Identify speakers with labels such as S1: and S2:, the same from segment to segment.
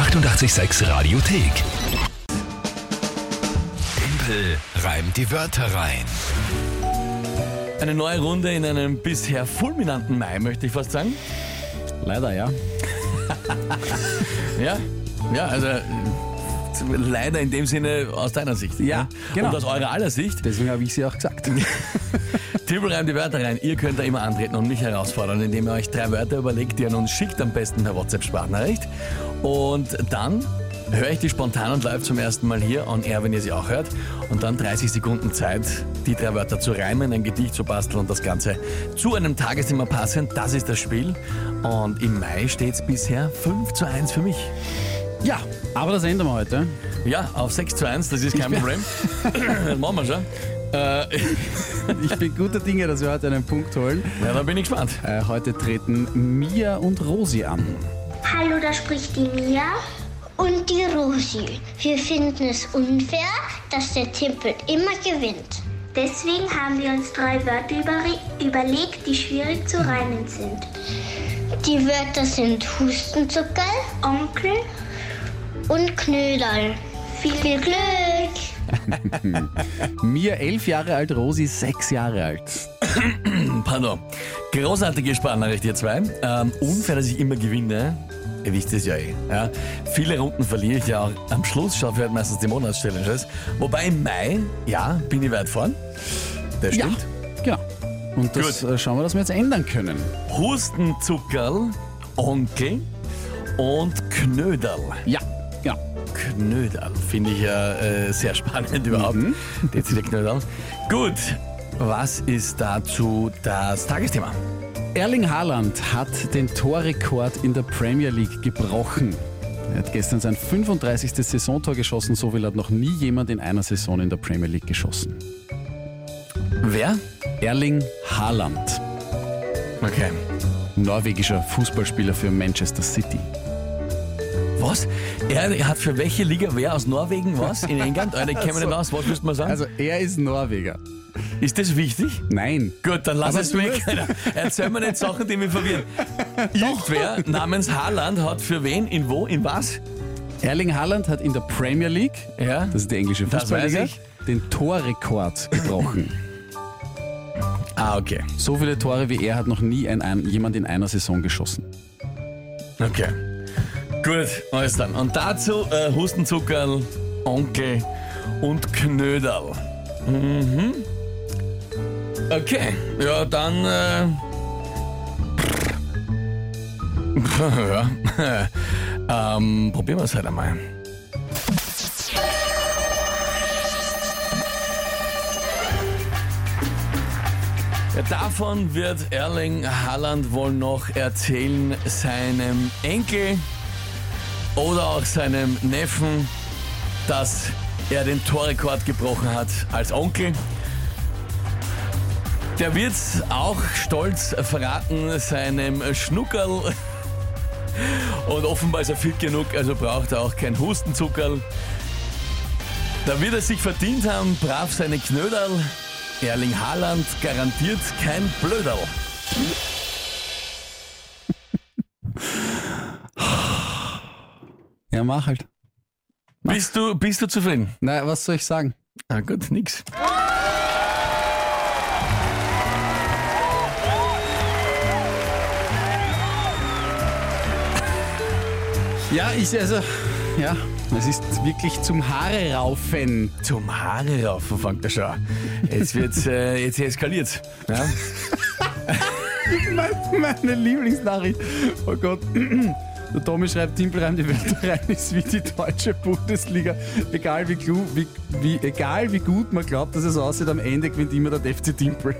S1: 886 Radiothek. Tempel reimt die Wörter rein.
S2: Eine neue Runde in einem bisher fulminanten Mai, möchte ich fast sagen.
S3: Leider, ja.
S2: Ja, ja, also leider in dem Sinne aus deiner Sicht.
S3: Ja, genau.
S2: Und aus eurer aller Sicht.
S3: Deswegen habe ich sie auch gesagt.
S2: Tippel reimt die Wörter rein. Ihr könnt da immer antreten und mich herausfordern, indem ihr euch drei Wörter überlegt, die ihr uns schickt, am besten per WhatsApp-Sprachnachricht. Und dann höre ich die spontan und live zum ersten Mal hier on air, wenn ihr sie auch hört. Und dann 30 Sekunden Zeit, die drei Wörter zu reimen, ein Gedicht zu basteln und das Ganze zu einem Tagesthema passen. Das ist das Spiel. Und im Mai steht es bisher 5 zu 1 für mich.
S3: Ja, aber das ändern wir heute.
S2: Ja, auf 6 zu 1, das ist kein Problem. das machen wir schon. Äh,
S3: Ich bin guter Dinge, dass wir heute einen Punkt holen.
S2: ja, da bin ich gespannt.
S3: Äh, heute treten Mia und Rosi an.
S4: Hallo, da spricht die Mia und die Rosi. Wir finden es unfair, dass der Tippel immer gewinnt. Deswegen haben wir uns drei Wörter überlegt, die schwierig zu reimen sind. Die Wörter sind Hustenzuckerl, Onkel und Knödel. Viel Glück!
S3: Mia elf Jahre alt, Rosi sechs Jahre alt.
S2: Pardon. Großartige Sprachnachricht, ihr zwei. Ähm, unfair, dass ich immer gewinne. Ihr wisst es ja eh. Ja. Viele Runden verliere ich ja auch. Am Schluss schaffe ich halt meistens die Monatschallenges. Wobei im Mai, ja, bin ich weit vorn. Das
S3: Ja,
S2: stimmt.
S3: genau. Und das
S2: Gut.
S3: äh, schauen wir, dass wir jetzt ändern können.
S2: Hustenzuckerl, Onkel und Knödel.
S3: Ja, genau.
S2: Knödel finde ich ja äh, sehr spannend überhaupt.
S3: Mhm.
S2: Dezidiert Knödel. Gut, was ist dazu das Tagesthema?
S3: Erling Haaland hat den Torrekord in der Premier League gebrochen. Er hat gestern sein 35. Saisontor geschossen, so viel hat noch nie jemand in einer Saison in der Premier League geschossen.
S2: Wer?
S3: Erling Haaland,
S2: Okay.
S3: norwegischer Fußballspieler für Manchester City.
S2: Was? Er, hat für welche Liga wer aus Norwegen was? In England? Ich kenne mich nicht aus. Was müsste man sagen?
S3: Also er ist Norweger.
S2: Ist das wichtig?
S3: Nein.
S2: Gut, dann lass
S3: Aber
S2: es weg. Erzähl mir nicht Sachen, die mich verwirren. Irgendwer namens Haaland hat für wen, in wo, in was?
S3: Erling Haaland hat in der Premier League,
S2: Ja.
S3: das ist die englische Fußballliga, den Torrekord gebrochen.
S2: Ah, okay.
S3: so viele Tore wie er hat noch nie ein, ein, jemand in einer Saison geschossen.
S2: Okay. Gut, alles dann. Und dazu äh, Hustenzuckerl, Onkel und Knödel. Mhm. Okay, ja, dann. Äh, ja. ähm, probieren wir es halt einmal. Ja, davon wird Erling Haaland wohl noch erzählen seinem Enkel oder auch seinem Neffen, dass er den Torrekord gebrochen hat als Onkel. Der wird auch stolz verraten seinem Schnuckerl. Und offenbar ist er fit genug, also braucht er auch kein Hustenzuckerl. Da wird er sich verdient haben, brav seine Knödel. Erling Haaland garantiert kein Blöderl.
S3: Ja, mach halt.
S2: Bist du, bist du zufrieden?
S3: Na, was soll ich sagen?
S2: Ah gut, nix.
S3: Ja, ich, also, ja, es ist wirklich zum Haare raufen.
S2: Zum Haare raufen fängt er schon. an. Jetzt wird's, äh, jetzt eskaliert's. Ja?
S3: Meine Lieblingsnachricht. Oh Gott. Der Tommy schreibt, Timpelreim, die Welt rein ist wie die deutsche Bundesliga. Egal wie, wie, wie, egal wie gut man glaubt, dass es aussieht, am Ende gewinnt immer der FC Timpel.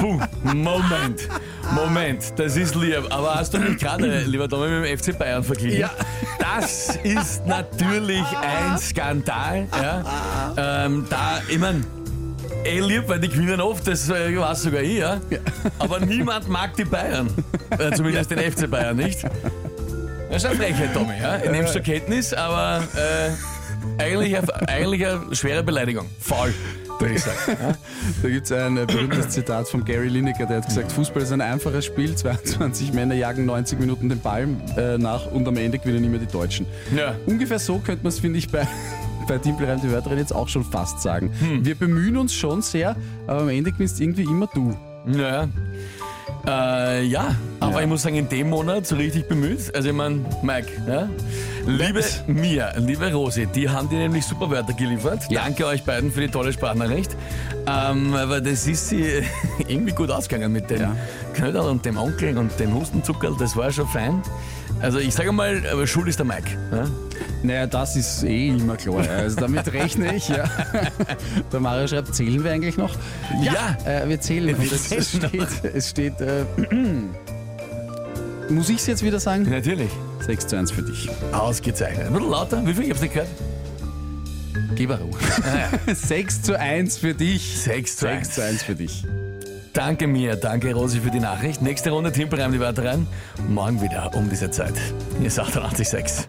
S2: Puh, Moment, Moment, das ist lieb. Aber hast du nicht gerade, lieber Tommy, mit dem FC Bayern verglichen?
S3: Ja.
S2: Das ist natürlich ein Skandal. Ja? Ähm, da, ich mein, eh lieb, weil die gewinnen oft, das äh, weiß sogar ich, ja? Aber niemand mag die Bayern. Äh, zumindest den FC Bayern nicht. Das ist eine Frechheit, Tommy. Ja? Ich nehme es zur Kenntnis, aber äh, eigentlich, eine, eigentlich eine schwere Beleidigung. Faul. Würde ich sagen. Ja?
S3: Da gibt es ein äh, berühmtes Zitat von Gary Lineker, der hat gesagt, Fußball ist ein einfaches Spiel, 22 Männer jagen 90 Minuten den Ball äh, nach und am Ende gewinnen immer die Deutschen.
S2: Ja.
S3: Ungefähr so könnte man es, finde ich, bei, bei Timpelreim die Wörterin jetzt auch schon fast sagen. Wir bemühen uns schon sehr, aber am Ende gewinnst irgendwie immer du.
S2: Ja. Äh, ja, aber
S3: Ja.
S2: ich muss sagen, in dem Monat so richtig bemüht. Also ich meine, Mike, ja? liebe Mia, liebe Rosi, die haben dir nämlich super Wörter geliefert. Danke euch beiden für die tolle Sprachnachricht. Ähm, aber das ist sie irgendwie gut ausgegangen mit dem
S3: Ja.
S2: Knödel und dem Onkel und dem Hustenzuckerl, das war schon fein. Also ich sage mal, schuld ist der Mike. Ja?
S3: Naja, das ist eh immer klar. Also damit rechne ich, ja. Der Mario schreibt, zählen wir eigentlich noch?
S2: Ja.
S3: Äh, wir zählen.
S2: Wir
S3: es, es steht, es steht äh, muss ich es jetzt wieder sagen?
S2: Natürlich.
S3: 6 zu 1 für dich.
S2: Ausgezeichnet. Ein bisschen lauter, wie viel? Ich hab's nicht gehört.
S3: Gib Ruhe. 6 zu 1 für dich.
S2: 6 zu 1.
S3: 6 zu 1 für dich.
S2: Danke mir, danke Rosi für die Nachricht. Nächste Runde Timpelreim die Wörter rein. Morgen wieder um diese Zeit. Hier ist 886.